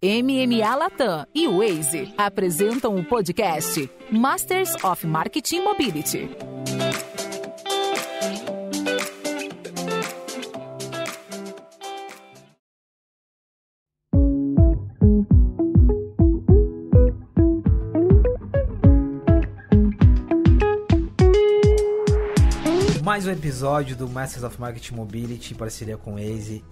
MMA Latam e Waze apresentam o podcast Masters of Marketing Mobility. Mais um episódio do Masters of Marketing Mobility em parceria com Waze.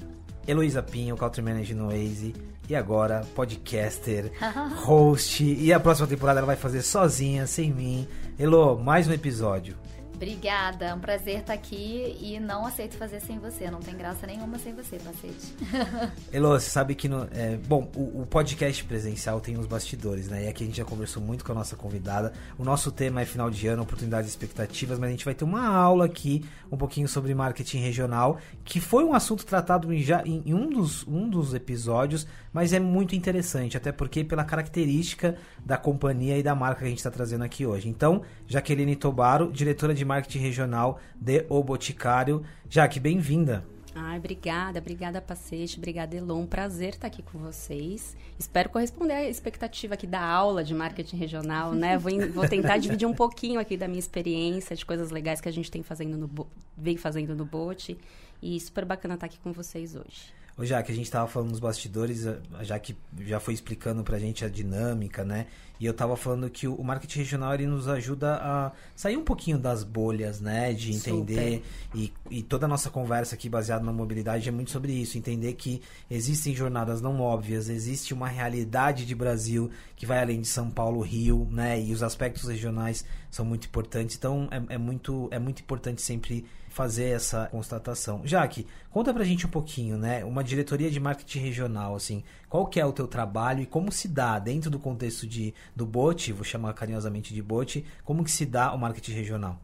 Heloísa Pinho, Country Manager no Waze. E agora, podcaster, host. E a próxima temporada ela vai fazer sozinha, sem mim. Elo, mais um episódio. Obrigada, é um prazer estar aqui e não aceito fazer sem você. Não tem graça nenhuma sem você, Pacete. Elo, você sabe que no. É, bom, o, o, podcast presencial tem os bastidores, né? E aqui a gente já conversou muito com a nossa convidada. O nosso tema é final de ano, oportunidades e expectativas, mas a gente vai ter uma aula aqui, um pouquinho sobre marketing regional, que foi um assunto tratado em, já, em, em um, dos, um dos episódios, mas é muito interessante, até porque pela característica da companhia e da marca que a gente está trazendo aqui hoje. Então, Jaqueline Tobaro, diretora de marketing regional de O Boticário. Jaque, bem-vinda. Ai, obrigada, obrigada, Pacete, obrigada, Elon. Prazer estar aqui com vocês. Espero corresponder à expectativa aqui da aula de marketing regional, né? Vou, vou tentar dividir um pouquinho aqui da minha experiência, de coisas legais que a gente tem fazendo no, vem fazendo no Bote. E super bacana estar aqui com vocês hoje. Ô, já que a gente estava falando nos bastidores, já que já foi explicando para a gente a dinâmica, né? E eu estava falando que o marketing regional ele nos ajuda a sair um pouquinho das bolhas, né? De entender. E, e, toda a nossa conversa aqui baseada na mobilidade é muito sobre isso. Entender que existem jornadas não óbvias, existe uma realidade de Brasil que vai além de São Paulo, Rio, né? E os aspectos regionais são muito importantes. Então é, é muito, é muito importante sempre fazer essa constatação. Jaque, conta pra gente um pouquinho, né? Uma diretoria de marketing regional, assim, qual que é o teu trabalho e como se dá dentro do contexto de, do BOT, vou chamar carinhosamente de BOT, como que se dá o marketing regional?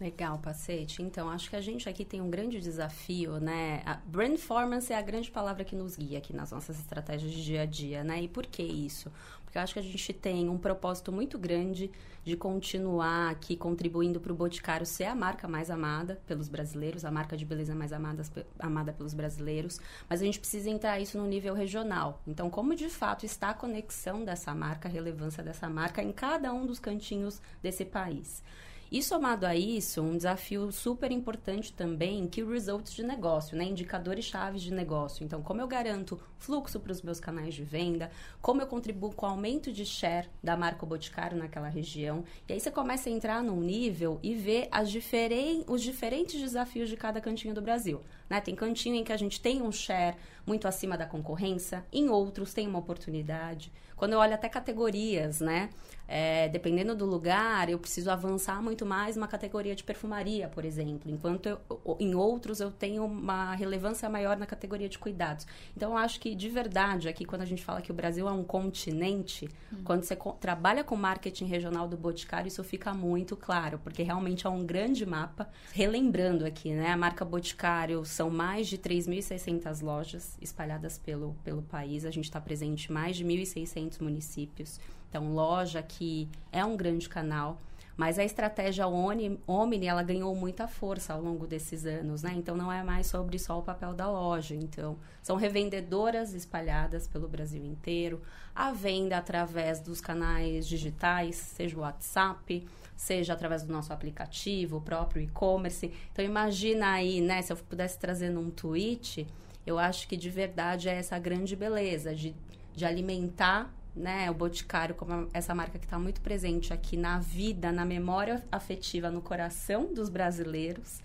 Legal, Pacete. Então, acho que a gente aqui tem um grande desafio, né? A brandformance é a grande palavra que nos guia aqui nas nossas estratégias de dia a dia, né? E por que isso? Porque eu acho que a gente tem um propósito muito grande de continuar aqui contribuindo para o Boticário ser a marca mais amada pelos brasileiros, a marca de beleza mais amada, amada pelos brasileiros, mas a gente precisa entrar isso no nível regional. Então, como de fato está a conexão dessa marca, a relevância dessa marca em cada um dos cantinhos desse país? E somado a isso, um desafio super importante também, que results de negócio, né? Indicadores chaves de negócio. Então, como eu garanto fluxo para os meus canais de venda, como eu contribuo com o aumento de share da marca Boticário naquela região. E aí você começa a entrar num nível e ver as diferen os diferentes desafios de cada cantinho do Brasil. Né? Tem cantinho em que a gente tem um share muito acima da concorrência, em outros tem uma oportunidade. Quando eu olho até categorias, né? É, dependendo do lugar, eu preciso avançar muito mais uma categoria de perfumaria, por exemplo, enquanto eu, em outros eu tenho uma relevância maior na categoria de cuidados. Então, eu acho que de verdade, aqui quando a gente fala que o Brasil é um continente, hum. quando você co trabalha com marketing regional do Boticário, isso fica muito claro, porque realmente é um grande mapa. Relembrando aqui, né, a marca Boticário são mais de 3.600 lojas espalhadas pelo, pelo país, a gente está presente em mais de 1.600 municípios. Então, loja que é um grande canal. Mas a estratégia Omni, ela ganhou muita força ao longo desses anos, né? Então, não é mais sobre só o papel da loja. Então, são revendedoras espalhadas pelo Brasil inteiro. A venda através dos canais digitais, seja o WhatsApp, seja através do nosso aplicativo, o próprio e-commerce. Então, imagina aí, né? Se eu pudesse trazer num tweet, eu acho que de verdade é essa grande beleza de, de alimentar né, o Boticário como essa marca que está muito presente aqui na vida, na memória afetiva, no coração dos brasileiros,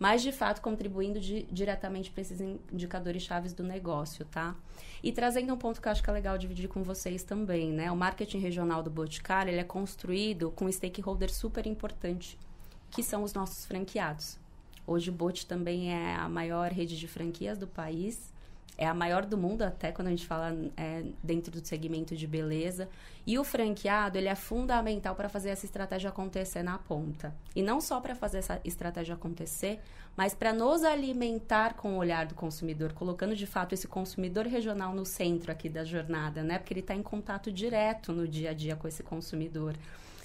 mas de fato contribuindo de, diretamente para esses indicadores chaves do negócio, tá? E trazendo um ponto que eu acho que é legal dividir com vocês também, né? O marketing regional do Boticário, ele é construído com um stakeholder super importante, que são os nossos franqueados. Hoje o Bot também é a maior rede de franquias do país é a maior do mundo até quando a gente fala é, dentro do segmento de beleza. E o franqueado, ele é fundamental para fazer essa estratégia acontecer na ponta. E não só para fazer essa estratégia acontecer, mas para nos alimentar com o olhar do consumidor, colocando de fato esse consumidor regional no centro aqui da jornada, né? Porque ele está em contato direto no dia a dia com esse consumidor.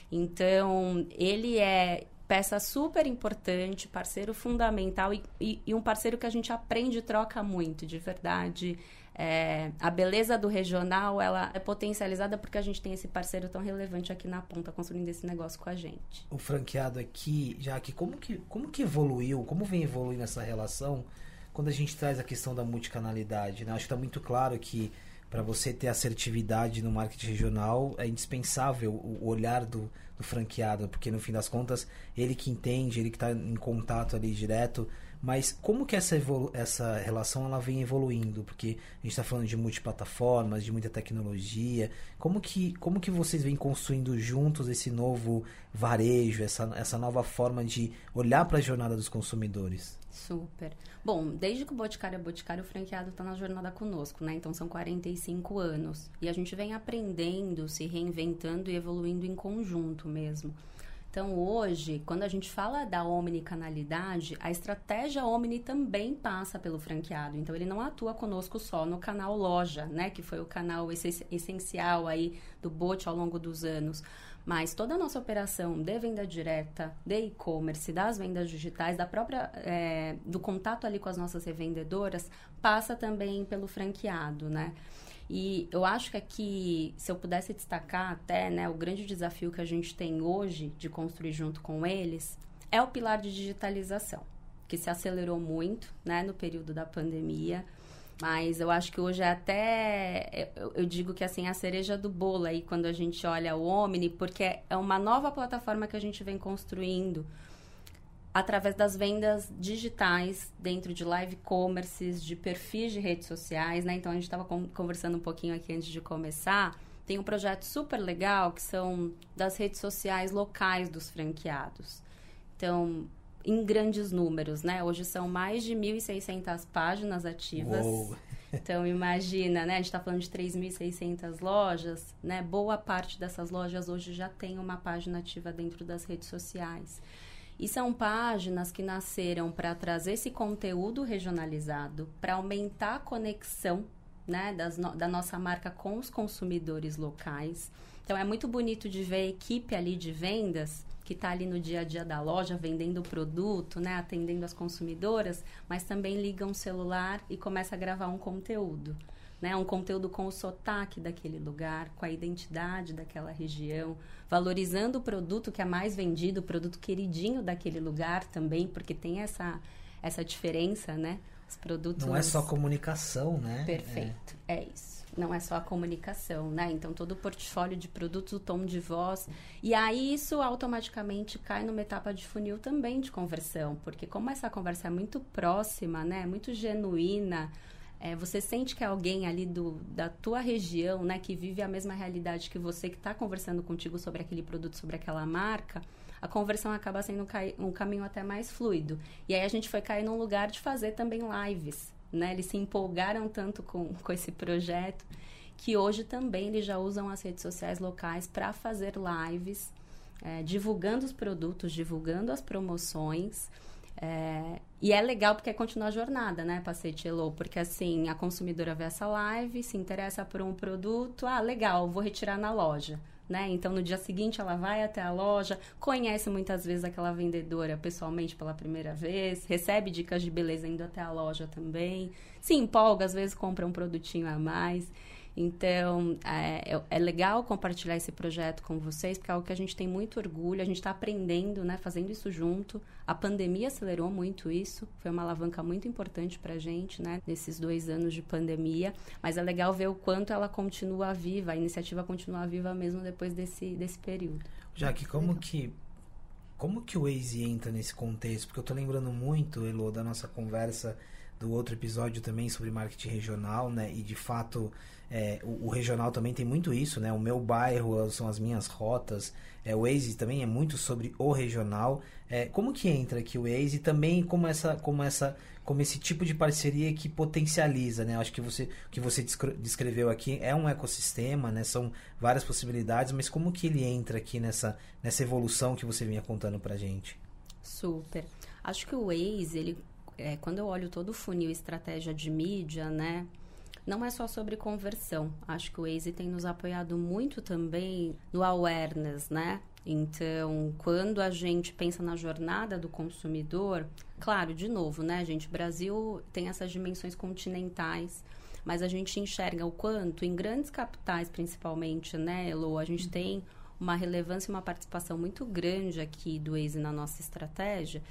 Então, ele é peça super importante, parceiro fundamental e, e, e, um parceiro que a gente aprende e troca muito, de verdade. é, a beleza do regional ela é potencializada porque a gente tem esse parceiro tão relevante aqui na ponta construindo esse negócio com a gente. O franqueado aqui, já que como que como que evoluiu, como vem evoluindo essa relação quando a gente traz a questão da multicanalidade, né? Acho que está muito claro que para você ter assertividade no marketing regional é indispensável o olhar do, do franqueado, porque no fim das contas ele que entende, ele que está em contato ali direto mas como que essa, essa relação ela vem evoluindo? Porque a gente está falando de multiplataformas, de muita tecnologia. Como que, como que vocês vêm construindo juntos esse novo varejo, essa, essa nova forma de olhar para a jornada dos consumidores? Super. Bom, desde que o Boticário é Boticário, o franqueado está na jornada conosco, né? Então são 45 anos. E a gente vem aprendendo, se reinventando e evoluindo em conjunto mesmo. Então, hoje, quando a gente fala da omnicanalidade, a estratégia omni também passa pelo franqueado. Então, ele não atua conosco só no canal loja, né? Que foi o canal essencial aí do Bote ao longo dos anos. Mas toda a nossa operação de venda direta, de e-commerce, das vendas digitais, da própria é, do contato ali com as nossas revendedoras, passa também pelo franqueado, né? E eu acho que aqui, se eu pudesse destacar até, né, o grande desafio que a gente tem hoje de construir junto com eles é o pilar de digitalização, que se acelerou muito, né, no período da pandemia. Mas eu acho que hoje é até. Eu, eu, digo que assim, a cereja do bolo aí quando a gente olha o Omni, porque é uma nova plataforma que a gente vem construindo através das vendas digitais dentro de live commerces, de perfis de redes sociais, né? Então a gente estava conversando um pouquinho aqui antes de começar. Tem um projeto super legal que são das redes sociais locais dos franqueados. Então, em grandes números, né? Hoje são mais de 1.600 páginas ativas. Uou. Então, imagina, né? A gente está falando de 3.600 lojas, né? Boa parte dessas lojas hoje já tem uma página ativa dentro das redes sociais. E são páginas que nasceram para trazer esse conteúdo regionalizado, para aumentar a conexão né, das no, da nossa marca com os consumidores locais. Então é muito bonito de ver a equipe ali de vendas que está ali no dia a dia da loja vendendo o produto, né, atendendo as consumidoras, mas também liga um celular e começa a gravar um conteúdo né? Um conteúdo com o sotaque daquele lugar, com a identidade daquela região, valorizando o produto que é mais vendido, o produto queridinho daquele lugar também, porque tem essa, essa diferença, né? Os produtos... Não é só comunicação, né? Perfeito, é, é isso não é só a comunicação, né? Então todo o portfólio de produtos, o tom de voz. E aí isso automaticamente cai numa etapa de funil também de conversão, porque como essa conversa é muito próxima, né? Muito genuína, é, você sente que é alguém ali do, da tua região, né, que vive a mesma realidade que você, que está conversando contigo sobre aquele produto, sobre aquela marca, a conversão acaba sendo um, caminho até mais fluido. E aí a gente foi cair num lugar de fazer também lives, né? Eles se empolgaram tanto com, com esse projeto que hoje também eles já usam as redes sociais locais para fazer lives, é, divulgando os produtos, divulgando as promoções. É, e é legal porque é continuar a jornada, né, Pacete Elo? Porque assim, a consumidora vê essa live, se interessa por um produto, ah, legal, vou retirar na loja. Né? Então, no dia seguinte, ela vai até a loja, conhece muitas vezes aquela vendedora pessoalmente pela primeira vez, recebe dicas de beleza indo até a loja também, se empolga, às vezes compra um produtinho a mais. Então, é, é, legal compartilhar esse projeto com vocês, porque é algo que a gente tem muito orgulho, a gente está aprendendo, né, fazendo isso junto. A pandemia acelerou muito isso, foi uma alavanca muito importante para a gente, né, nesses dois anos de pandemia. Mas é legal ver o quanto ela continua viva, a iniciativa continua viva mesmo depois desse, desse período. Já que como que como que o Waze entra nesse contexto? Porque eu estou lembrando muito, Elo, da nossa conversa do outro episódio também sobre marketing regional, né? E de fato é, o, o, regional também tem muito isso, né? O meu bairro são as minhas rotas. É, o Waze também é muito sobre o regional. É, como que entra aqui o Waze também como essa, como essa, como esse tipo de parceria que potencializa, né? Acho que você, que você descreveu aqui é um ecossistema, né? São várias possibilidades, mas como que ele entra aqui nessa, nessa evolução que você vinha contando pra gente? Super. Acho que o Waze, ele, é, quando eu olho todo o funil estratégia de mídia, né? Não é só sobre conversão. Acho que o Waze tem nos apoiado muito também no awareness, né? Então, quando a gente pensa na jornada do consumidor, claro, de novo, né, gente? Brasil tem essas dimensões continentais, mas a gente enxerga o quanto, em grandes capitais principalmente, né, Elo, a gente tem uma relevância e uma participação muito grande aqui do Waze na nossa estratégia.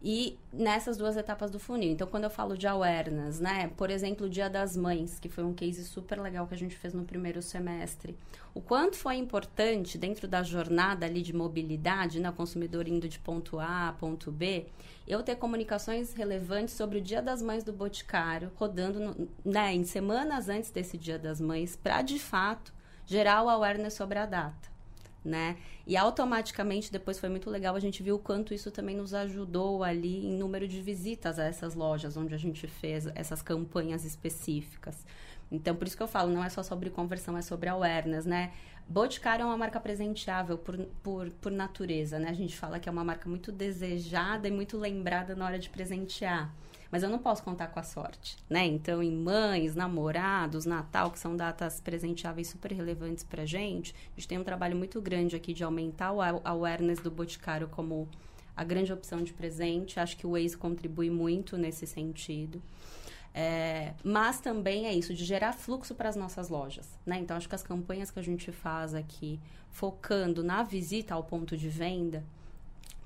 E nessas duas etapas do funil. Então, quando eu falo de awareness, né? Por exemplo, o Dia das Mães, que foi um case super legal que a gente fez no primeiro semestre. O quanto foi importante dentro da jornada ali de mobilidade, né? O consumidor indo de ponto A a ponto B, eu ter comunicações relevantes sobre o Dia das Mães do Boticário, rodando no, né, em semanas antes desse Dia das Mães, para de fato gerar o awareness sobre a data né? E automaticamente depois foi muito legal, a gente viu o quanto isso também nos ajudou ali em número de visitas a essas lojas onde a gente fez essas campanhas específicas. Então, por isso que eu falo, não é só sobre conversão, é sobre awareness, né? Boticário é uma marca presenteável por, por, por natureza, né? A gente fala que é uma marca muito desejada e muito lembrada na hora de presentear. Mas eu não posso contar com a sorte, né? Então, em mães, namorados, Natal, que são datas presenteáveis super relevantes pra gente, a gente tem um trabalho muito grande aqui de aumentar o awareness do Boticário como a grande opção de presente. Acho que o Waze contribui muito nesse sentido. É, mas também é isso, de gerar fluxo para as nossas lojas. Né? Então, acho que as campanhas que a gente faz aqui, focando na visita ao ponto de venda,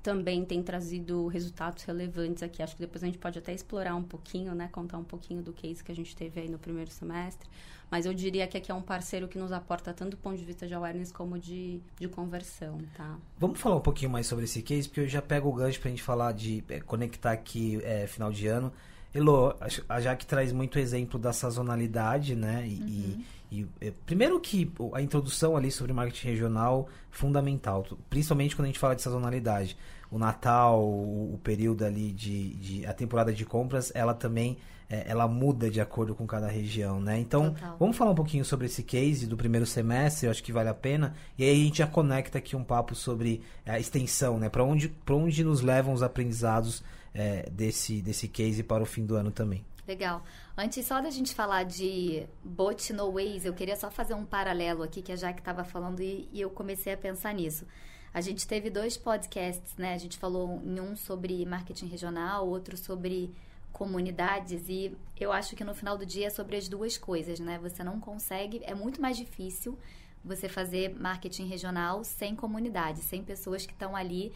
também tem trazido resultados relevantes aqui. Acho que depois a gente pode até explorar um pouquinho, né? Contar um pouquinho do case que a gente teve aí no primeiro semestre. Mas eu diria que aqui é um parceiro que nos aporta tanto do ponto de vista de awareness como de, de conversão, tá? Vamos falar um pouquinho mais sobre esse case, porque eu já pego o gancho para a gente falar de é, conectar aqui é, final de ano. Elo, a Jaque traz muito exemplo da sazonalidade, né? E, uhum. e, e, é, primeiro que a introdução ali sobre marketing regional fundamental, principalmente quando a gente fala de sazonalidade. O Natal, o, o período ali de, de, a temporada de compras, ela também é, ela muda de acordo com cada região, né? Então, Total. vamos falar um pouquinho sobre esse case do primeiro semestre, eu acho que vale a pena. E aí a gente já conecta aqui um papo sobre a extensão, né? Para onde, onde nos levam os aprendizados é, desse, desse case para o fim do ano também. Legal. Antes só da gente falar de bot no Waze, eu queria só fazer um paralelo aqui que a Jaque estava falando e, e, eu comecei a pensar nisso. A gente teve dois podcasts, né? A gente falou em um sobre marketing regional, outro sobre comunidades e eu acho que no final do dia é sobre as duas coisas, né? Você não consegue, é muito mais difícil você fazer marketing regional sem comunidade, sem pessoas que estão ali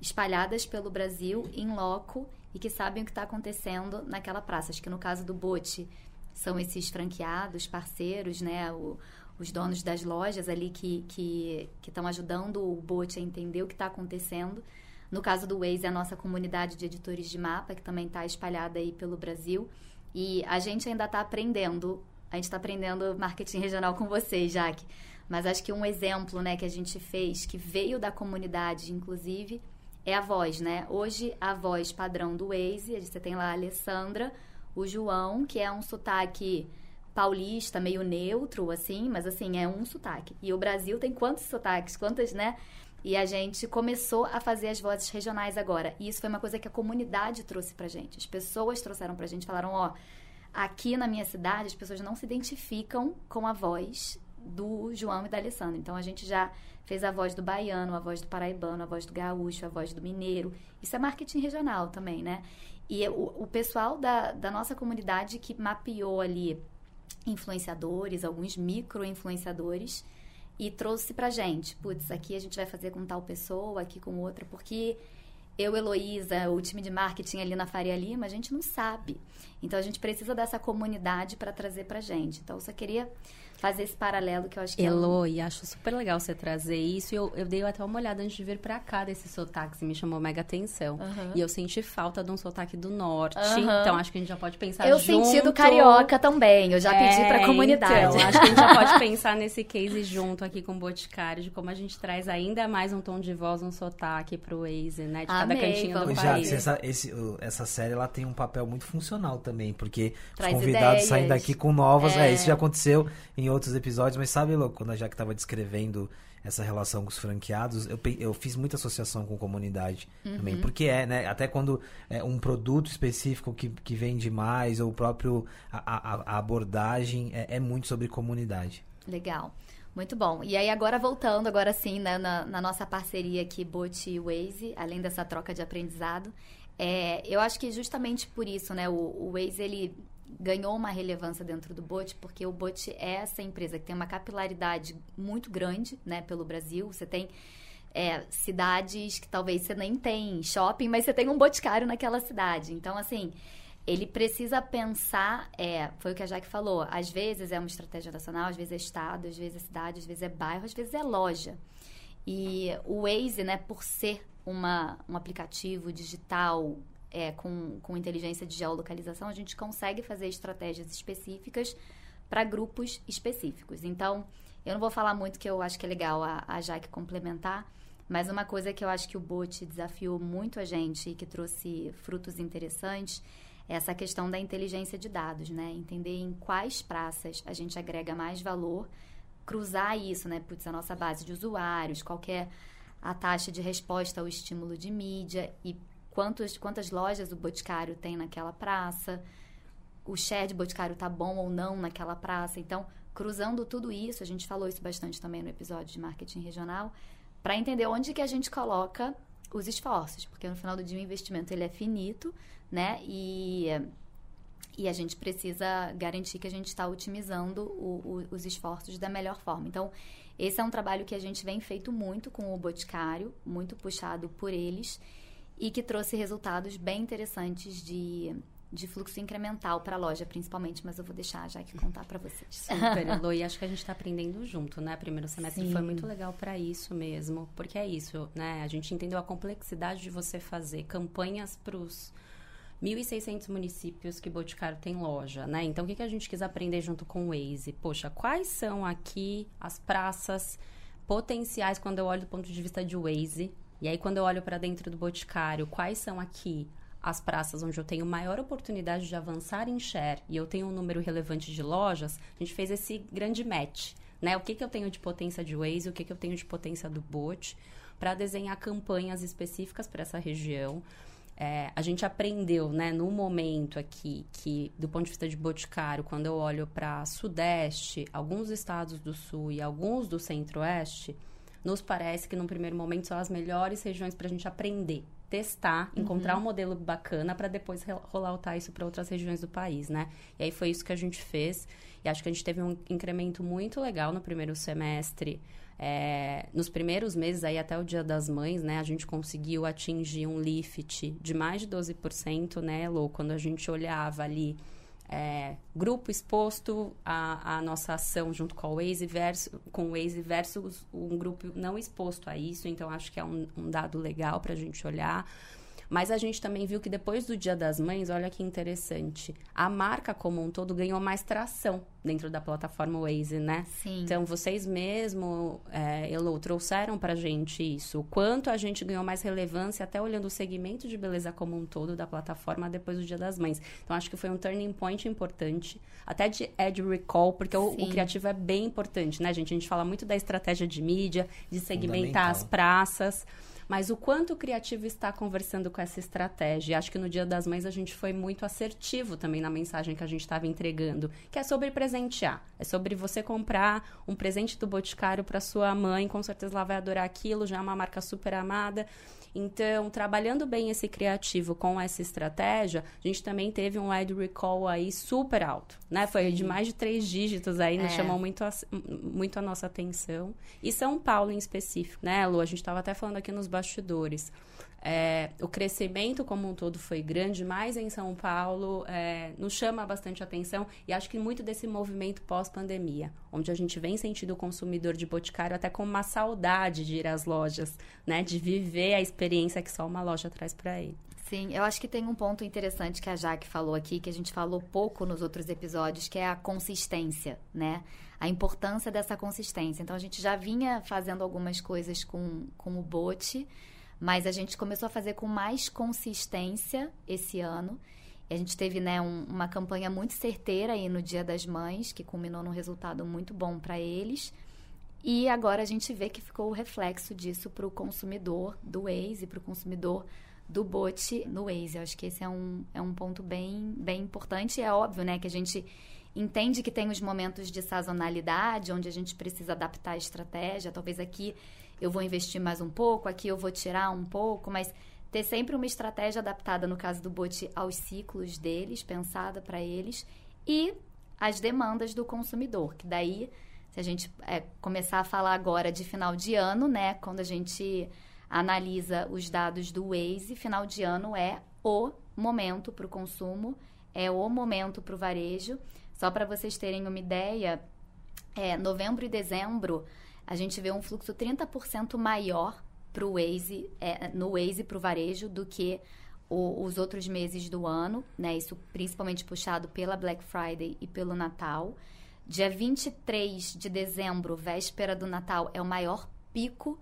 espalhadas pelo Brasil, em loco, e que sabem o que está acontecendo naquela praça. Acho que no caso do Bote, são esses franqueados, parceiros, né? O, os donos das lojas ali que estão que, ajudando o Bote a entender o que está acontecendo. No caso do Waze, é a nossa comunidade de editores de mapa, que também está espalhada aí pelo Brasil. E a gente ainda está aprendendo, a gente está aprendendo marketing regional com vocês, Jaque. Mas acho que um exemplo né, que a gente fez, que veio da comunidade, inclusive, é a voz, né? Hoje, a voz padrão do Waze, você tem lá a Alessandra, o João, que é um sotaque paulista, meio neutro, assim, mas assim, é um sotaque. E o Brasil tem quantos sotaques, quantas, né? E a gente começou a fazer as vozes regionais agora. E isso foi uma coisa que a comunidade trouxe pra gente. As pessoas trouxeram pra gente, falaram, ó, aqui na minha cidade as pessoas não se identificam com a voz do João e da Alessandra. Então a gente já fez a voz do baiano, a voz do paraibano, a voz do gaúcho, a voz do mineiro. Isso é marketing regional também, né? E o, o pessoal da, da nossa comunidade que mapeou ali influenciadores, alguns micro-influenciadores, e trouxe pra gente, putz, aqui a gente vai fazer com tal pessoa, aqui com outra, porque eu, Heloísa, o time de marketing ali na Faria Lima, a gente não sabe. Então a gente precisa dessa comunidade para trazer pra gente. Então eu só queria fazer esse paralelo que eu acho que Elo, é um... e acho super legal você trazer isso. Eu, eu dei até uma olhada antes de vir para cá desses sotaques e me chamou mega atenção. Uhum. E eu senti falta de um sotaque do norte. Uhum. Então acho que a gente já pode pensar eu junto. Eu senti do carioca também. Eu já é, pedi pra comunidade. Então, acho que a gente já pode pensar nesse case junto aqui com o Boticário, de como a gente traz ainda mais um tom de voz, um sotaque pro Waze, né? De Amei, cada cantinho do país. Já, essa, esse, essa série ela tem um papel muito funcional também, porque Traz os convidados ideias. saem daqui com novas. É. é. isso já aconteceu em outros episódios, mas sabe, Lô, quando a Jaque estava descrevendo essa relação com os franqueados, eu, eu fiz muita associação com comunidade uhum. também. Porque é, né? Até quando é um produto específico que, que vende mais, ou o próprio a, a, a abordagem é, é, muito sobre comunidade. Legal. Muito bom. E aí, agora voltando, agora sim, né, na, na nossa parceria aqui, Bot e Waze, além dessa troca de aprendizado, é, eu acho que justamente por isso, né, o, o Waze, ele ganhou uma relevância dentro do Bote, porque o Bote é essa empresa que tem uma capilaridade muito grande, né, pelo Brasil. Você tem é, cidades que talvez você nem tem shopping, mas você tem um boticário naquela cidade. Então, assim, ele precisa pensar, é, foi o que a Jaque falou, às vezes é uma estratégia nacional, às vezes é estado, às vezes é cidade, às vezes é bairro, às vezes é loja. E o Waze, né, por ser uma, um aplicativo digital é, com, com inteligência de geolocalização, a gente consegue fazer estratégias específicas para grupos específicos. Então, eu não vou falar muito que eu acho que é legal a, a Jaque complementar, mas uma coisa que eu acho que o Bote desafiou muito a gente e que trouxe frutos interessantes é essa questão da inteligência de dados, né? Entender em quais praças a gente agrega mais valor, cruzar isso, né? Putz, a nossa base de usuários, qual é a taxa de resposta ao estímulo de mídia e quantos, quantas lojas o Boticário tem naquela praça, o share de Boticário tá bom ou não naquela praça. Então, cruzando tudo isso, a gente falou isso bastante também no episódio de marketing regional, para entender onde que a gente coloca os esforços, porque no final do dia o investimento ele é finito, né? E, e a gente precisa garantir que a gente está otimizando o, o, os esforços da melhor forma. Então, esse é um trabalho que a gente vem feito muito com o Boticário, muito puxado por eles e que trouxe resultados bem interessantes de, de fluxo incremental para a loja, principalmente, mas eu vou deixar já que contar para vocês. Super, Elo, e acho que a gente está aprendendo junto, né? Primeiro semestre Sim. foi muito legal para isso mesmo, porque é isso, né? A gente entendeu a complexidade de você fazer campanhas para os 1.600 municípios que Boticário tem loja, né? Então, o que, que a gente quis aprender junto com o Waze? Poxa, quais são aqui as praças potenciais quando eu olho do ponto de vista de Waze, e aí, quando eu olho para dentro do Boticário, quais são aqui as praças onde eu tenho maior oportunidade de avançar em share e eu tenho um número relevante de lojas, a gente fez esse grande match. Né? O que, que eu tenho de potência de Waze, o que, que eu tenho de potência do Bot, para desenhar campanhas específicas para essa região. É, a gente aprendeu, né, no momento aqui, que do ponto de vista de Boticário, quando eu olho para Sudeste, alguns estados do Sul e alguns do Centro-Oeste, nos parece que, num primeiro momento, são as melhores regiões para a gente aprender, testar, uhum. encontrar um modelo bacana para depois rolloutar isso para outras regiões do país, né? E aí foi isso que a gente fez. E acho que a gente teve um incremento muito legal no primeiro semestre. É, nos primeiros meses, aí até o Dia das Mães, né, a gente conseguiu atingir um lift de mais de 12%, né, Lô? Quando a gente olhava ali é, grupo exposto à, à, nossa ação junto com o Waze, versus, com o Waze versus um grupo não exposto a isso. Então, acho que é um, um dado legal para a gente olhar. Mas a gente também viu que depois do Dia das Mães, olha que interessante, a marca como um todo ganhou mais tração dentro da plataforma Waze, né? Sim. Então, vocês mesmo, é, Elo, trouxeram pra gente isso. O quanto a gente ganhou mais relevância, até olhando o segmento de beleza como um todo da plataforma depois do Dia das Mães. Então, acho que foi um turning point importante. Até de ad recall, porque o, o, criativo é bem importante, né, gente? A gente fala muito da estratégia de mídia, de segmentar as praças mas o quanto o criativo está conversando com essa estratégia. Acho que no Dia das Mães a gente foi muito assertivo também na mensagem que a gente estava entregando, que é sobre presentear. É sobre você comprar um presente do Boticário para sua mãe, com certeza ela vai adorar aquilo, já é uma marca super amada. Então, trabalhando bem esse criativo com essa estratégia, a gente também teve um ad recall aí super alto, né? Foi de mais de três dígitos aí, né? Chamou muito a, muito a nossa atenção. E São Paulo em específico, né, Lu? A gente estava até falando aqui nos bastidores. É, o crescimento como um todo foi grande, mas em São Paulo é, nos chama bastante atenção e acho que muito desse movimento pós-pandemia, onde a gente vem sentindo o consumidor de boticário até com uma saudade de ir às lojas, né, de viver a experiência que só uma loja traz para ele. Sim, eu acho que tem um ponto interessante que a Jaque falou aqui, que a gente falou pouco nos outros episódios, que é a consistência, né? A importância dessa consistência. Então, a gente já vinha fazendo algumas coisas com, com o bote, mas a gente começou a fazer com mais consistência esse ano. E a gente teve né, um, uma campanha muito certeira aí no Dia das Mães, que culminou num resultado muito bom para eles. E agora a gente vê que ficou o reflexo disso para o consumidor do Waze, para o consumidor do bot no Waze. Eu acho que esse é um, é um ponto bem, bem importante. E é óbvio né, que a gente entende que tem os momentos de sazonalidade, onde a gente precisa adaptar a estratégia. Talvez aqui eu vou investir mais um pouco, aqui eu vou tirar um pouco, mas ter sempre uma estratégia adaptada, no caso do Bot, aos ciclos deles, pensada para eles, e as demandas do consumidor, que daí, se a gente é, começar a falar agora de final de ano, né, quando a gente analisa os dados do Waze, final de ano é o momento para o consumo, é o momento para o varejo. Só para vocês terem uma ideia, é, novembro e dezembro a gente vê um fluxo 30% maior pro Waze, é, no Waze para o varejo do que o, os outros meses do ano, né? Isso principalmente puxado pela Black Friday e pelo Natal. Dia 23 de dezembro, véspera do Natal, é o maior pico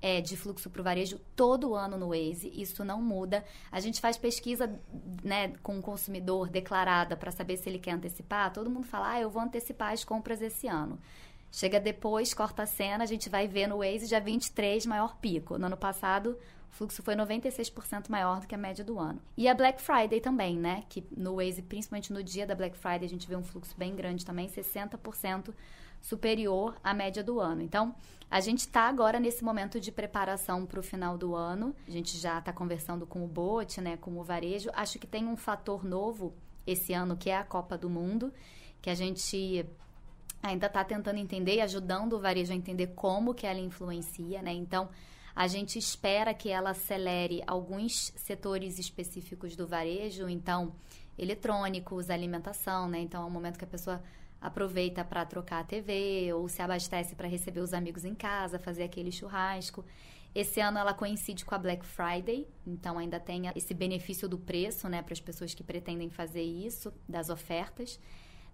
é, de fluxo para o varejo todo ano no Waze. Isso não muda. A gente faz pesquisa né, com o consumidor declarada para saber se ele quer antecipar. Todo mundo fala, ah, eu vou antecipar as compras esse ano. Chega depois, corta a cena, a gente vai ver no Waze dia 23, maior pico. No ano passado, o fluxo foi 96% maior do que a média do ano. E a Black Friday também, né? Que no Waze, principalmente no dia da Black Friday, a gente vê um fluxo bem grande também, 60% superior à média do ano. Então, a gente está agora nesse momento de preparação para o final do ano. A gente já está conversando com o Bote, né, com o varejo. Acho que tem um fator novo esse ano, que é a Copa do Mundo, que a gente ainda está tentando entender e ajudando o varejo a entender como que ela influencia, né? Então, a gente espera que ela acelere alguns setores específicos do varejo, então, eletrônicos, alimentação, né? Então, é um momento que a pessoa aproveita para trocar a TV ou se abastece para receber os amigos em casa, fazer aquele churrasco. Esse ano ela coincide com a Black Friday, então ainda tem esse benefício do preço, né, para as pessoas que pretendem fazer isso, das ofertas.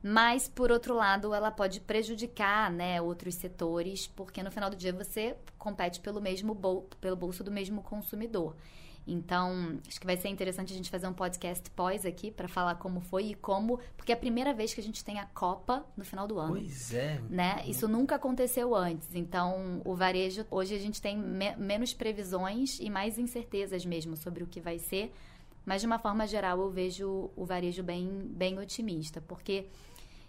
Mas, por outro lado, ela pode prejudicar né, outros setores, porque no final do dia você compete pelo mesmo bol pelo bolso do mesmo consumidor. Então, acho que vai ser interessante a gente fazer um podcast pós aqui para falar como foi e como, porque é a primeira vez que a gente tem a Copa no final do ano. Pois é. Né? Isso nunca aconteceu antes. Então, o varejo, hoje a gente tem me menos previsões e mais incertezas mesmo sobre o que vai ser. Mas, de uma forma geral, eu vejo o varejo bem, bem otimista, porque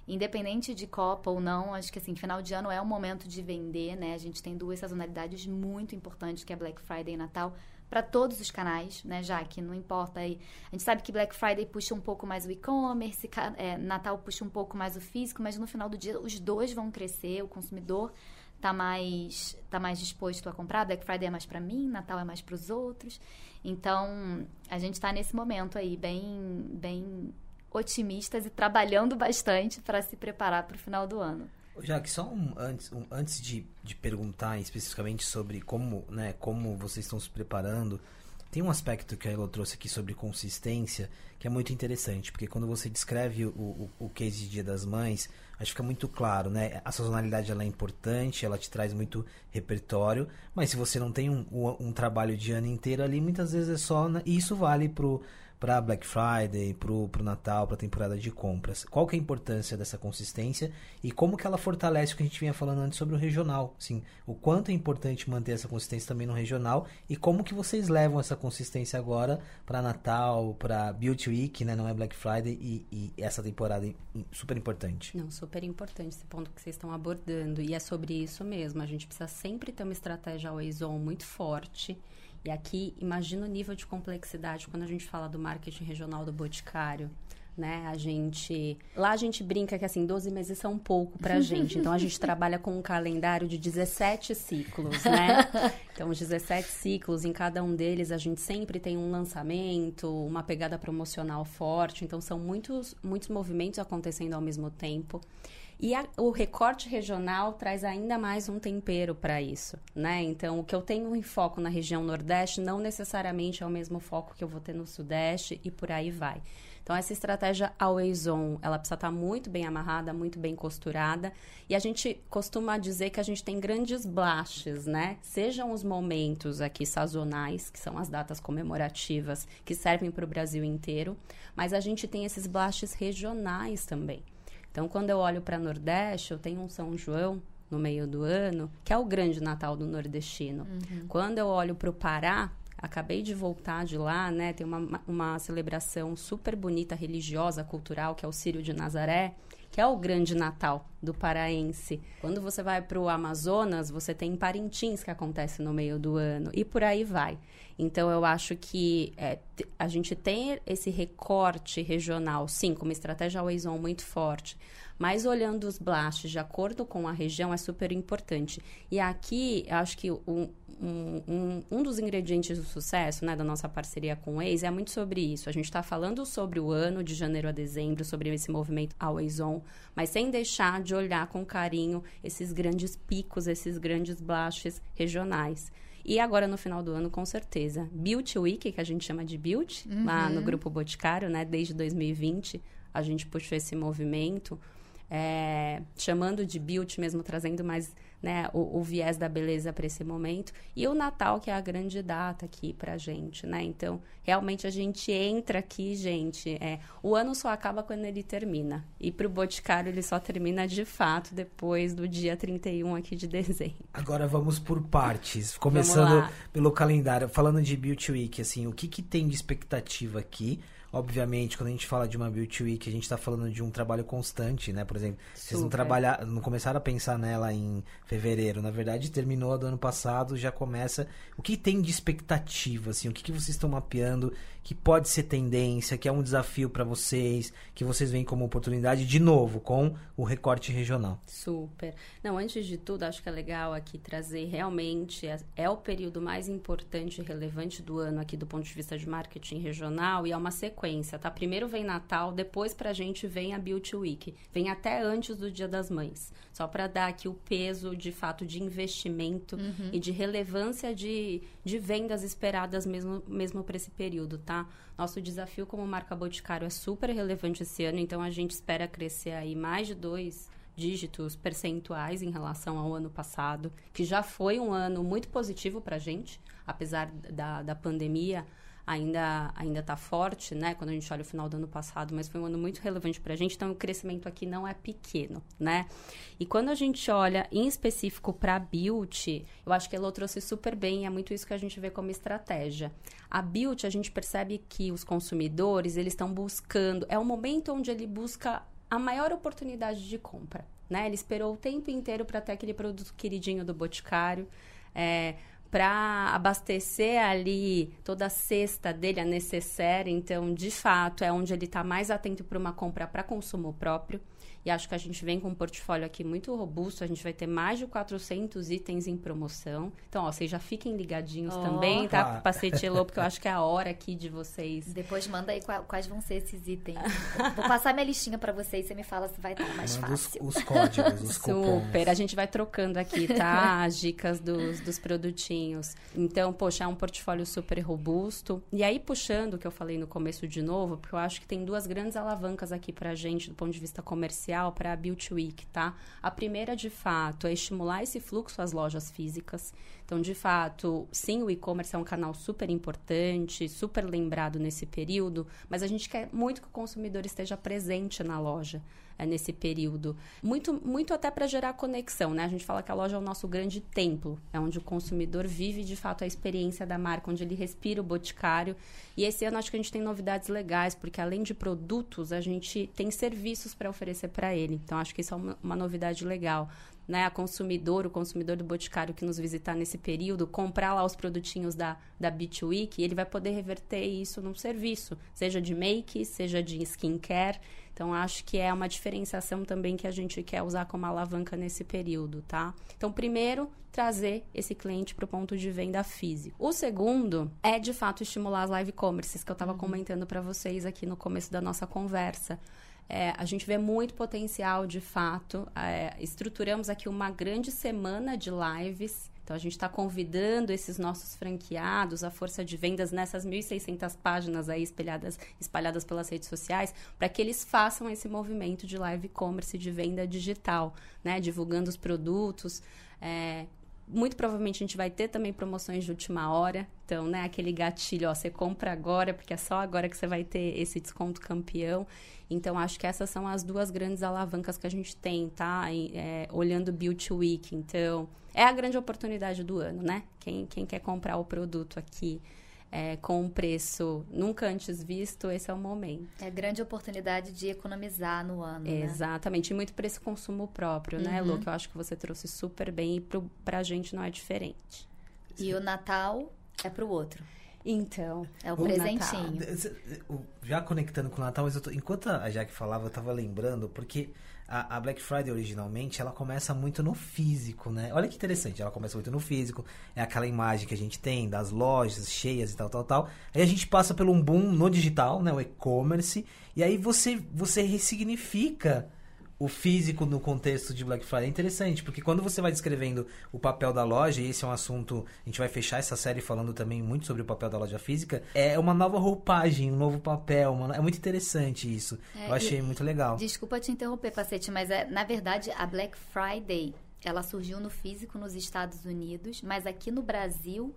independente de Copa ou não, acho que assim, final de ano é o momento de vender, né? A gente tem duas sazonalidades muito importantes, que é Black Friday e Natal, para todos os canais, né? Já que não importa aí. A gente sabe que Black Friday puxa um pouco mais o e-commerce, é, Natal puxa um pouco mais o físico, mas no final do dia os dois vão crescer, o consumidor tá mais tá mais disposto a comprar. Black Friday é mais para mim, Natal é mais para os outros. Então, a gente está nesse momento aí bem bem otimistas e trabalhando bastante para se preparar para o final do ano. Já que só um, antes, um, antes de, de perguntar especificamente sobre como, né, como vocês estão se preparando, tem um aspecto que a Elo trouxe aqui sobre consistência que é muito interessante, porque quando você descreve o, o, o case de Dia das Mães, acho que fica muito claro, né? A sazonalidade ela é importante, ela te traz muito repertório, mas se você não tem um, um, um trabalho de ano inteiro ali, muitas vezes é só. Né, e isso vale pro para Black Friday, pro, pro Natal, para temporada de compras. Qual que é a importância dessa consistência e como que ela fortalece o que a gente vinha falando antes sobre o regional, sim, o quanto é importante manter essa consistência também no regional e como que vocês levam essa consistência agora para Natal, para Beauty Week, né, não é Black Friday e, e, essa temporada super importante. Não, super importante esse ponto que vocês estão abordando e é sobre isso mesmo. A gente precisa sempre ter uma estratégia always on muito forte e aqui, imagina o nível de complexidade quando a gente fala do marketing regional do Boticário. Né? A gente. Lá a gente brinca que assim, 12 meses são pouco pra gente. Então a gente trabalha com um calendário de 17 ciclos, né? Então, os 17 ciclos, em cada um deles a gente sempre tem um lançamento, uma pegada promocional forte. Então, são muitos, muitos movimentos acontecendo ao mesmo tempo. E a, o recorte regional traz ainda mais um tempero para isso, né? Então, o que eu tenho em foco na região Nordeste não necessariamente é o mesmo foco que eu vou ter no Sudeste e por aí vai. Então, essa estratégia always on, ela precisa estar tá muito bem amarrada, muito bem costurada. E a gente costuma dizer que a gente tem grandes blastes, né? Sejam os momentos aqui sazonais, que são as datas comemorativas, que servem para o Brasil inteiro, mas a gente tem esses blastes regionais também. Então, quando eu olho para Nordeste, eu tenho um São João no meio do ano, que é o grande Natal do nordestino. Uhum. Quando eu olho para o Pará, acabei de voltar de lá, né? Tem uma, uma celebração super bonita, religiosa, cultural, que é o Círio de Nazaré, que é o grande Natal do paraense. Quando você vai para o Amazonas, você tem Parintins que acontece no meio do ano e por aí vai. Então eu acho que é, a gente tem esse recorte regional, sim, com uma estratégia always on muito forte, mas olhando os blasts de acordo com a região é super importante. E aqui, acho que um, um, um, dos ingredientes do sucesso né, da nossa parceria com o Waze é muito sobre isso. A gente está falando sobre o ano de janeiro a dezembro, sobre esse movimento Always On, mas sem deixar de olhar com carinho esses grandes picos, esses grandes blasts regionais. E agora, no final do ano, com certeza. Build Week, que a gente chama de Build, uhum. lá no Grupo Boticário, né? Desde 2020, a gente puxou esse movimento é, chamando de beauty mesmo, trazendo mais né, o, o, viés da beleza para esse momento. E o Natal, que é a grande data aqui para a gente, né? Então, realmente a gente entra aqui, gente. É, o ano só acaba quando ele termina. E para o Boticário, ele só termina de fato depois do dia 31 aqui de dezembro. Agora vamos por partes. Começando pelo calendário. Falando de Beauty Week, assim, o que, que tem de expectativa aqui? Obviamente, quando a gente fala de uma Beauty Week, a gente está falando de um trabalho constante, né? Por exemplo, Super. vocês não trabalhar, não começaram a pensar nela em fevereiro. Na verdade, terminou do ano passado, já começa. O que tem de expectativa, assim? O que, que vocês estão mapeando que pode ser tendência, que é um desafio para vocês, que vocês veem como oportunidade, de novo, com o recorte regional? Super. Não, antes de tudo, acho que é legal aqui trazer realmente, é, é o período mais importante e relevante do ano aqui do ponto de vista de marketing regional e é uma sequência, tá? Primeiro vem Natal, depois pra gente vem a Beauty Week, vem até antes do Dia das Mães, só para dar aqui o peso de fato de investimento uhum. e de relevância de, de vendas esperadas mesmo, mesmo para esse período, tá? Tá? Nosso desafio como marca Boticário é super relevante esse ano, então a gente espera crescer aí mais de dois dígitos percentuais em relação ao ano passado, que já foi um ano muito positivo para a gente, apesar da, da pandemia ainda ainda está forte, né? Quando a gente olha o final do ano passado, mas foi um ano muito relevante para a gente. Então o crescimento aqui não é pequeno, né? E quando a gente olha em específico para a Beauty, eu acho que ela trouxe super bem. É muito isso que a gente vê como estratégia. A Beauty, a gente percebe que os consumidores eles estão buscando. É o momento onde ele busca a maior oportunidade de compra. Né? Ele esperou o tempo inteiro para ter aquele produto queridinho do Boticário. É, para abastecer ali toda a cesta dele, a necessaire. Então, de fato, é onde ele está mais atento para uma compra para consumo próprio. E acho que a gente vem com um portfólio aqui muito robusto. A gente vai ter mais de 400 itens em promoção. Então, ó, vocês já fiquem ligadinhos oh. também, tá? Pacete Elô, porque eu acho que é a hora aqui de vocês. Depois manda aí quais vão ser esses itens. Vou passar minha listinha para vocês. Você me fala se vai estar tá mais manda fácil. Os, os códigos, os cupons. Super. A gente vai trocando aqui, tá? As dicas dos, dos produtinhos. Então, poxa, é um portfólio super robusto. E aí, puxando o que eu falei no começo de novo, porque eu acho que tem duas grandes alavancas aqui pra gente do ponto de vista comercial especial para a Beauty Week, tá? A primeira, de fato, é estimular esse fluxo às lojas físicas. Então, de fato, sim, o e-commerce é um canal super importante, super lembrado nesse período, mas a gente quer muito que o consumidor esteja presente na loja é, nesse período. Muito, muito até para gerar conexão, né? A gente fala que a loja é o nosso grande templo, é onde o consumidor vive de fato a experiência da marca, onde ele respira o boticário. E esse ano acho que a gente tem novidades legais, porque além de produtos, a gente tem serviços para oferecer para ele. Então acho que isso é uma, uma novidade legal né, a consumidor, o consumidor do Boticário que nos visitar nesse período, comprar lá os produtinhos da, da Beach Week, ele vai poder reverter isso num serviço, seja de make, seja de skincare. Então, acho que é uma diferenciação também que a gente quer usar como alavanca nesse período, tá? Então, primeiro, trazer esse cliente para o ponto de venda físico. O segundo é, de fato, estimular as live commerces, que eu estava uhum. comentando para vocês aqui no começo da nossa conversa. É, a gente vê muito potencial, de fato. É, estruturamos aqui uma grande semana de lives. Então, a gente está convidando esses nossos franqueados, a força de vendas nessas 1.600 páginas aí espalhadas, espalhadas pelas redes sociais, para que eles façam esse movimento de live commerce, de venda digital, né? Divulgando os produtos, é, muito provavelmente a gente vai ter também promoções de última hora. Então, né, aquele gatilho, ó, você compra agora, porque é só agora que você vai ter esse desconto campeão. Então, acho que essas são as duas grandes alavancas que a gente tem, tá? É, olhando Beauty Week. Então, é a grande oportunidade do ano, né? Quem, quem quer comprar o produto aqui é, com um preço nunca antes visto, esse é o momento. É grande oportunidade de economizar no ano. Né? Exatamente, e muito preço consumo próprio, né, uhum. né, Lu? Que eu acho que você trouxe super bem e pro, pra gente não é diferente. E o Natal é pro outro. Então. É o, o presentinho. Natal. Já conectando com o Natal, mas tô, enquanto a Jaque falava, eu tava lembrando, porque a, a, Black Friday originalmente ela começa muito no físico, né? Olha que interessante, ela começa muito no físico, é aquela imagem que a gente tem das lojas cheias e tal, tal, tal. Aí a gente passa pelo um boom no digital, né? O e-commerce, e aí você, você ressignifica o físico no contexto de Black Friday é interessante, porque quando você vai descrevendo o papel da loja, e esse é um assunto, a gente vai fechar essa série falando também muito sobre o papel da loja física, é uma nova roupagem, um novo papel, uma, é muito interessante isso. É, Eu achei muito legal. Desculpa te interromper, Pacete, mas é, na verdade a Black Friday, ela surgiu no físico nos Estados Unidos, mas aqui no Brasil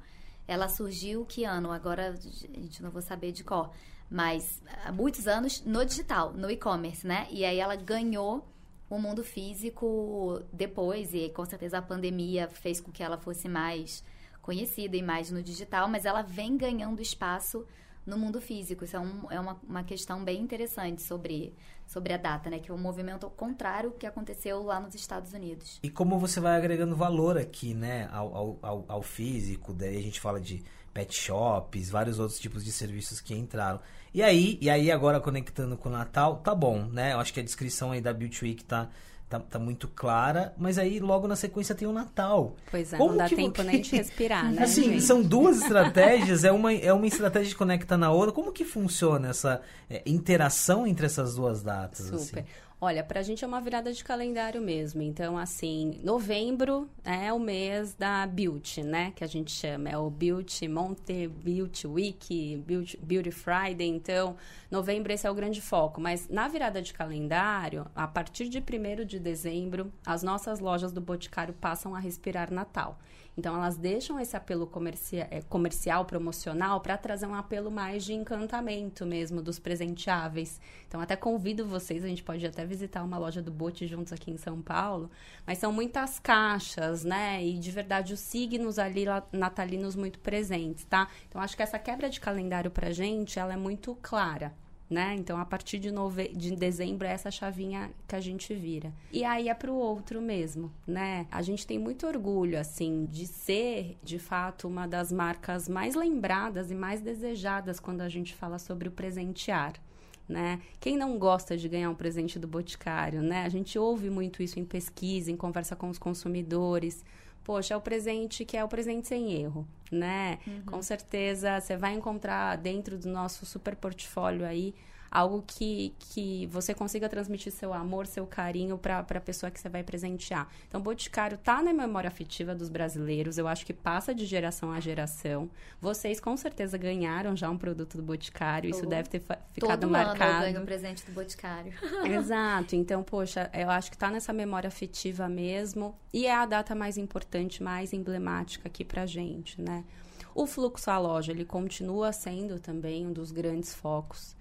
ela surgiu que ano? Agora a gente não vou saber de qual. Mas há muitos anos no digital, no e-commerce, né? E aí ela ganhou o mundo físico depois, e com certeza a pandemia fez com que ela fosse mais conhecida e mais no digital, mas ela vem ganhando espaço no mundo físico. Isso é, um, é uma, uma questão bem interessante sobre, sobre a data, né? Que é um movimento contrário que aconteceu lá nos Estados Unidos. E como você vai agregando valor aqui, né? Ao, ao, ao físico, daí a gente fala de pet shops, vários outros tipos de serviços que entraram. E aí, e aí agora conectando com o Natal, tá bom, né? Eu acho que a descrição aí da Beauty Week tá, tá, tá muito clara, mas aí logo na sequência tem o Natal. Pois é, Como não dá tempo nem de respirar, né? Assim, gente? são duas estratégias, é uma, é uma estratégia que conecta na outra. Como que funciona essa é, interação entre essas duas datas? Super. Assim? Olha, para a gente é uma virada de calendário mesmo. Então, assim, novembro é o mês da Beauty, né? Que a gente chama. É o Beauty Monte, Beauty Week, Beauty, Beauty Friday. Então, novembro esse é o grande foco. Mas na virada de calendário, a partir de 1 de dezembro, as nossas lojas do Boticário passam a respirar Natal. Então, elas deixam esse apelo é, comercial, promocional, para trazer um apelo mais de encantamento mesmo dos presenteáveis. Então, até convido vocês, a gente pode até visitar uma loja do Bote juntos aqui em São Paulo, mas são muitas caixas, né? E de verdade, os signos ali natalinos muito presentes, tá? Então, acho que essa quebra de calendário pra gente, ela é muito clara né? Então, a partir de, nove... de dezembro é essa chavinha que a gente vira. E aí é para o outro mesmo, né? A gente tem muito orgulho, assim, de ser, de fato, uma das marcas mais lembradas e mais desejadas quando a gente fala sobre o presentear. Né? Quem não gosta de ganhar um presente do Boticário, né? A gente ouve muito isso em pesquisa, em conversa com os consumidores poxa, é o presente que é o presente sem erro, né? Uhum. Com certeza você vai encontrar dentro do nosso super portfólio aí algo que, que você consiga transmitir seu amor, seu carinho para a pessoa que você vai presentear. Então, Boticário tá na memória afetiva dos brasileiros, eu acho que passa de geração a geração. Vocês com certeza ganharam já um produto do Boticário, isso deve ter ficado Todo marcado. Todo eu ganho presente do Boticário. Exato. Então, poxa, eu acho que tá nessa memória afetiva mesmo e é a data mais importante, mais emblemática aqui pra gente, né? O fluxo à loja, ele continua sendo também um dos grandes focos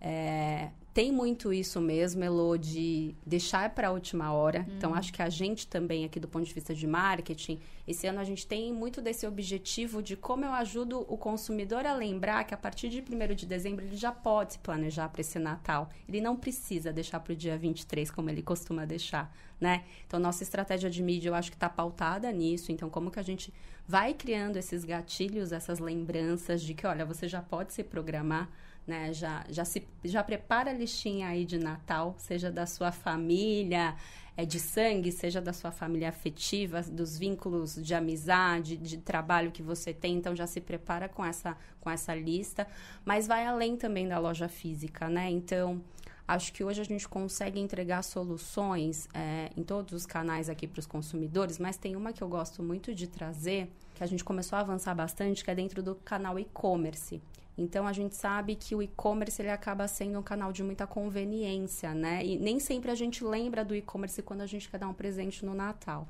é, tem muito isso mesmo, Elo, de deixar para a última hora. Uhum. Então, acho que a gente também, aqui do ponto de vista de marketing, esse ano a gente tem muito desse objetivo de como eu ajudo o consumidor a lembrar que a partir de 1 de dezembro ele já pode se planejar para esse Natal. Ele não precisa deixar para o dia 23, como ele costuma deixar, né? Então, nossa estratégia de mídia, eu acho que está pautada nisso. Então, como que a gente vai criando esses gatilhos, essas lembranças de que, olha, você já pode se programar né? Já, já, se, já prepara a listinha aí de Natal, seja da sua família é, de sangue, seja da sua família afetiva, dos vínculos de amizade, de trabalho que você tem. Então, já se prepara com essa, com essa lista. Mas vai além também da loja física, né? Então, acho que hoje a gente consegue entregar soluções é, em todos os canais aqui para os consumidores, mas tem uma que eu gosto muito de trazer, que a gente começou a avançar bastante, que é dentro do canal e-commerce. Então a gente sabe que o e-commerce ele acaba sendo um canal de muita conveniência, né? E nem sempre a gente lembra do e-commerce quando a gente quer dar um presente no Natal.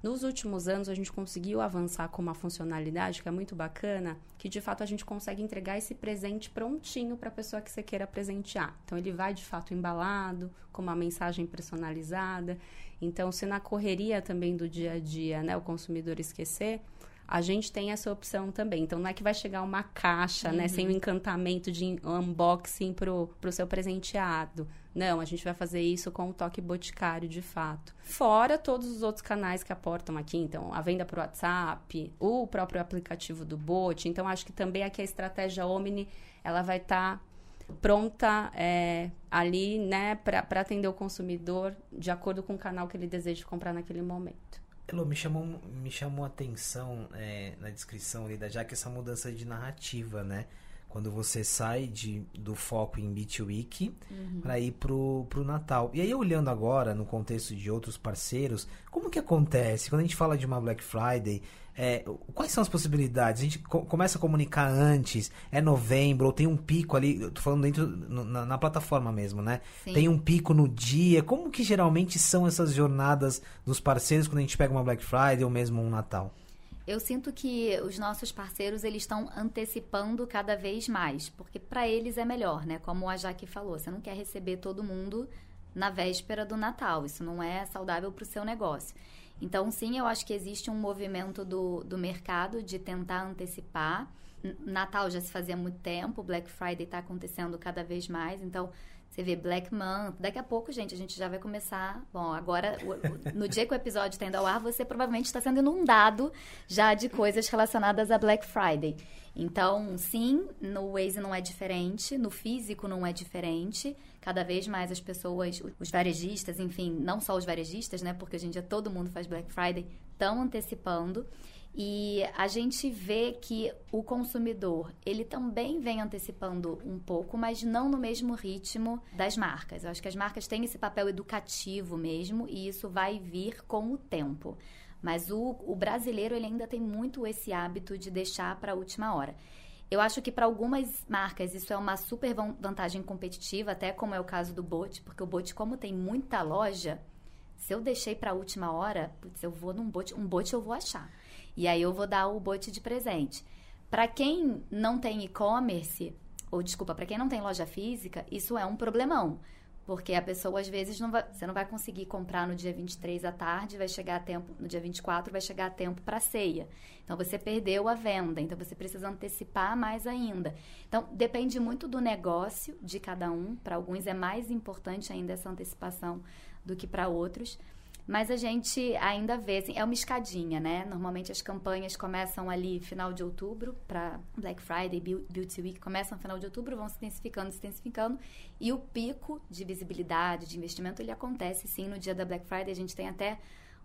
Nos últimos anos, a gente conseguiu avançar com uma funcionalidade que é muito bacana, que de fato a gente consegue entregar esse presente prontinho para a pessoa que você queira presentear. Então, ele vai de fato embalado, com uma mensagem personalizada. Então, se na correria também do dia a dia, né, o consumidor esquecer, a gente tem essa opção também. Então, não é que vai chegar uma caixa, uhum. né, sem o uhum. encantamento de unboxing pro, pro seu presenteado. Não, a gente vai fazer isso com o toque boticário, de fato. Fora todos os outros canais que aportam aqui. Então, a venda por WhatsApp, o próprio aplicativo do Bot. Então, acho que também aqui a estratégia Omni, ela vai estar... Tá pronta é, ali, né, para atender o consumidor de acordo com o canal que ele deseja comprar naquele momento. Elô, me chamou, me chamou a atenção é, na descrição ali da Jaque essa mudança de narrativa, né? Quando você sai de, do foco em Week uhum. para ir pro, pro Natal. E aí, olhando agora no contexto de outros parceiros, como que acontece? Quando a gente fala de uma Black Friday, é, quais são as possibilidades? A gente co começa a comunicar antes, é novembro, ou tem um pico ali, eu tô falando dentro no, na, na, plataforma mesmo, né? Sim. Tem um pico no dia. Como que geralmente são essas jornadas dos parceiros quando a gente pega uma Black Friday ou mesmo um Natal? Eu sinto que os nossos parceiros eles estão antecipando cada vez mais, porque para eles é melhor, né? Como a Jaque falou, você não quer receber todo mundo na véspera do Natal. Isso não é saudável para o seu negócio. Então, sim, eu acho que existe um movimento do, do mercado de tentar antecipar. Natal já se fazia muito tempo, Black Friday está acontecendo cada vez mais, então você vê Black Month. Daqui a pouco, gente, a gente já vai começar. Bom, agora, no dia que o episódio está indo ao ar, você provavelmente está sendo inundado já de coisas relacionadas a Black Friday. Então, sim, no Waze não é diferente, no físico não é diferente. Cada vez mais as pessoas, os varejistas, enfim, não só os varejistas, né? Porque hoje em dia todo mundo faz Black Friday, estão antecipando. E a gente vê que o consumidor, ele também vem antecipando um pouco, mas não no mesmo ritmo das marcas. Eu acho que as marcas têm esse papel educativo mesmo, e isso vai vir com o tempo. Mas o, o brasileiro ele ainda tem muito esse hábito de deixar para a última hora. Eu acho que para algumas marcas isso é uma super vantagem competitiva, até como é o caso do Bote, porque o Bote, como tem muita loja, se eu deixei para a última hora, putz, eu vou num Bote, um Bote eu vou achar. E aí eu vou dar o Bote de presente. Para quem não tem e-commerce, ou desculpa, para quem não tem loja física, isso é um problemão. Porque a pessoa, às vezes, não vai, você não vai conseguir comprar no dia 23 à tarde, vai chegar a tempo, no dia 24 vai chegar a tempo para ceia. Então, você perdeu a venda, então você precisa antecipar mais ainda. Então, depende muito do negócio de cada um. Para alguns é mais importante ainda essa antecipação do que para outros. Mas a gente ainda vê, assim, é uma escadinha, né? Normalmente as campanhas começam ali final de outubro para Black Friday, Beauty Week, começam final de outubro, vão se intensificando, se intensificando, e o pico de visibilidade, de investimento, ele acontece sim no dia da Black Friday. A gente tem até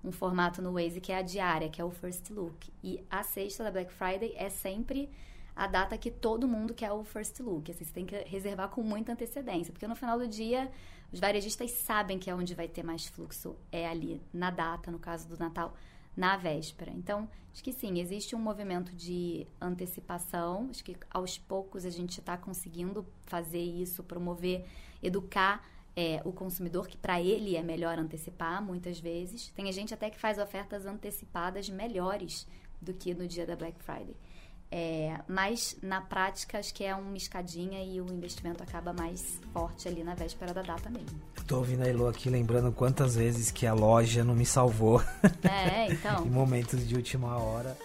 um formato no Waze que é a diária, que é o First Look. E a sexta da Black Friday é sempre a data que todo mundo quer o First Look. Assim, você tem que reservar com muita antecedência, porque no final do dia os varejistas sabem que é onde vai ter mais fluxo, é ali na data, no caso do Natal, na véspera. Então, acho que sim, existe um movimento de antecipação. Acho que aos poucos a gente está conseguindo fazer isso, promover, educar é, o consumidor, que para ele é melhor antecipar muitas vezes. Tem gente até que faz ofertas antecipadas melhores do que no dia da Black Friday. É, mas na prática acho que é uma escadinha e o investimento acaba mais forte ali na véspera da data mesmo. Tô ouvindo a Elo aqui lembrando quantas vezes que a loja não me salvou. É, então. em momentos de última hora.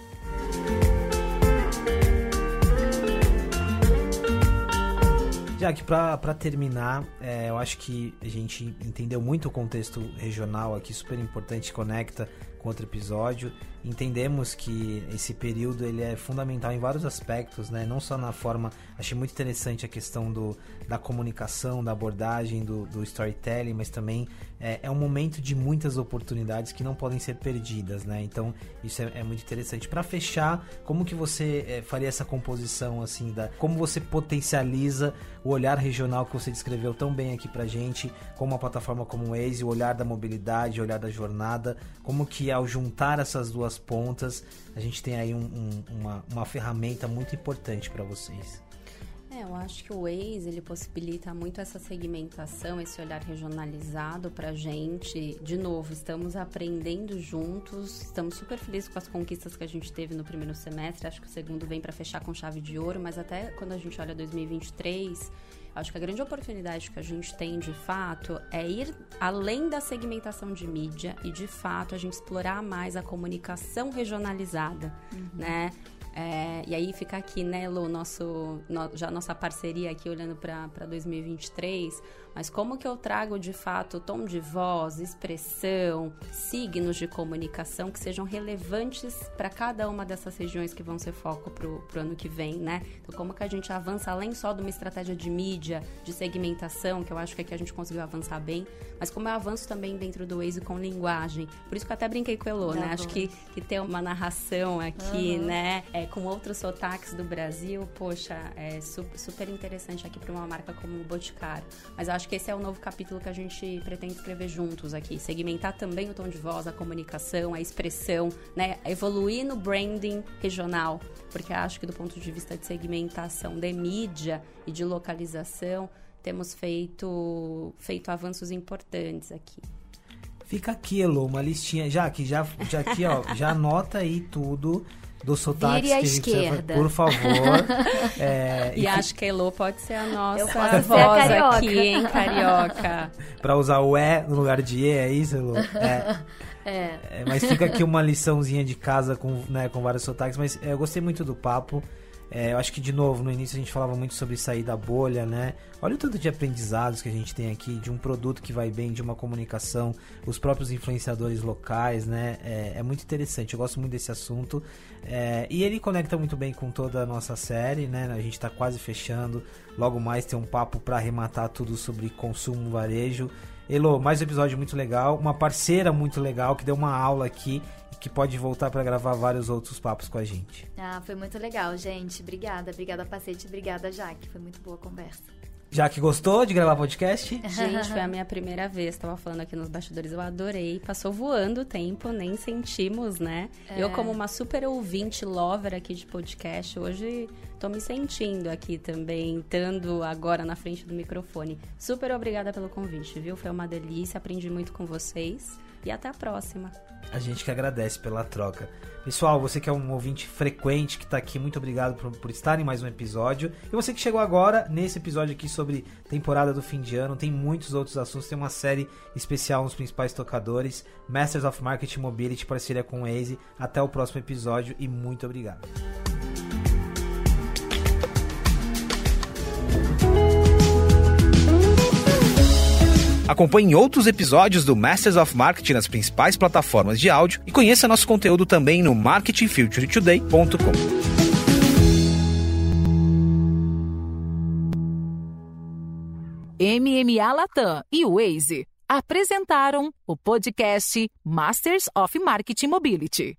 Já que para terminar, é, eu acho que a gente entendeu muito o contexto regional aqui, super importante, conecta com outro episódio. Entendemos que esse período ele é fundamental em vários aspectos, né? Não só na forma, achei muito interessante a questão do, da comunicação, da abordagem, do, do storytelling, mas também é, é, um momento de muitas oportunidades que não podem ser perdidas, né? Então isso é, é muito interessante. Para fechar, como que você é, faria essa composição assim da, como você potencializa o olhar regional que você descreveu tão bem aqui para gente, como uma plataforma como o Waze, o olhar da mobilidade, o olhar da jornada, como que ao juntar essas duas pontas, a gente tem aí um, um, uma, uma ferramenta muito importante para vocês. É, eu acho que o Waze ele possibilita muito essa segmentação, esse olhar regionalizado para a gente. De novo, estamos aprendendo juntos, estamos super felizes com as conquistas que a gente teve no primeiro semestre. Acho que o segundo vem para fechar com chave de ouro, mas até quando a gente olha 2023 Acho que a grande oportunidade que a gente tem, de fato, é ir além da segmentação de mídia e, de fato, a gente explorar mais a comunicação regionalizada, uhum. né? É, e aí fica aqui, né, Lu, nosso, no, já nossa parceria aqui olhando para 2023 mas como que eu trago de fato tom de voz, expressão, signos de comunicação que sejam relevantes para cada uma dessas regiões que vão ser foco para o ano que vem, né? Então, como que a gente avança além só de uma estratégia de mídia, de segmentação, que eu acho que aqui a gente conseguiu avançar bem, mas como eu avanço também dentro do Waze com linguagem. Por isso que eu até brinquei com o Elô, né? Acho que, que ter uma narração aqui, uhum. né? É, com outros sotaques do Brasil, poxa, é super interessante aqui para uma marca como o Boticário. Mas acho acho que esse é o novo capítulo que a gente pretende escrever juntos aqui. Segmentar também o tom de voz, a comunicação, a expressão, né? Evoluir no branding regional. Porque acho que do ponto de vista de segmentação de mídia e de localização, temos feito, feito avanços importantes aqui. Fica aqui, Elo, uma listinha. Já que já, já aqui, ó, já anota aí tudo do sotaque Vire à esquerda. por favor. é, e, e acho que a Elô pode ser a nossa voz aqui, hein, carioca. Pra usar o E no lugar de E, é isso, Elô? É. É. é. mas fica aqui uma liçãozinha de casa com, né, com vários sotaques, mas é, eu gostei muito do papo. É, eu acho que, de novo, no início a gente falava muito sobre sair da bolha, né? Olha o tanto de aprendizados que a gente tem aqui, de um produto que vai bem, de uma comunicação, os próprios influenciadores locais, né? É, é muito interessante, eu gosto muito desse assunto. É, e ele conecta muito bem com toda a nossa série, né? A gente está quase fechando. Logo mais tem um papo para arrematar tudo sobre consumo, varejo. Elo, mais um episódio muito legal, uma parceira muito legal que deu uma aula aqui que pode voltar para gravar vários outros papos com a gente. Ah, foi muito legal, gente. Obrigada, obrigada Pacete, obrigada Jaque, foi muito boa a conversa. Já que gostou de gravar podcast? Gente, foi a minha primeira vez. Tava falando aqui nos bastidores, eu adorei. Passou voando o tempo, nem sentimos, né? É. Eu, como uma super ouvinte lover aqui de podcast, hoje tô me sentindo aqui também, estando agora na frente do microfone. Super obrigada pelo convite, viu? Foi uma delícia, aprendi muito com vocês. E até a próxima. A gente que agradece pela troca. Pessoal, você que é um ouvinte frequente que está aqui, muito obrigado por, por, estar em mais um episódio. E você que chegou agora, nesse episódio aqui sobre temporada do fim de ano, tem muitos outros assuntos, tem uma série especial nos principais tocadores, Masters of Marketing Mobility, parceria com o Waze. Até o próximo episódio e muito obrigado. Acompanhe outros episódios do Masters of Marketing nas principais plataformas de áudio e conheça nosso conteúdo também no marketingfuturetoday.com. MMA Latam e Waze apresentaram o podcast Masters of Marketing Mobility.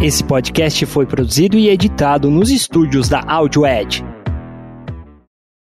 Esse podcast foi produzido e editado nos estúdios da AudioEd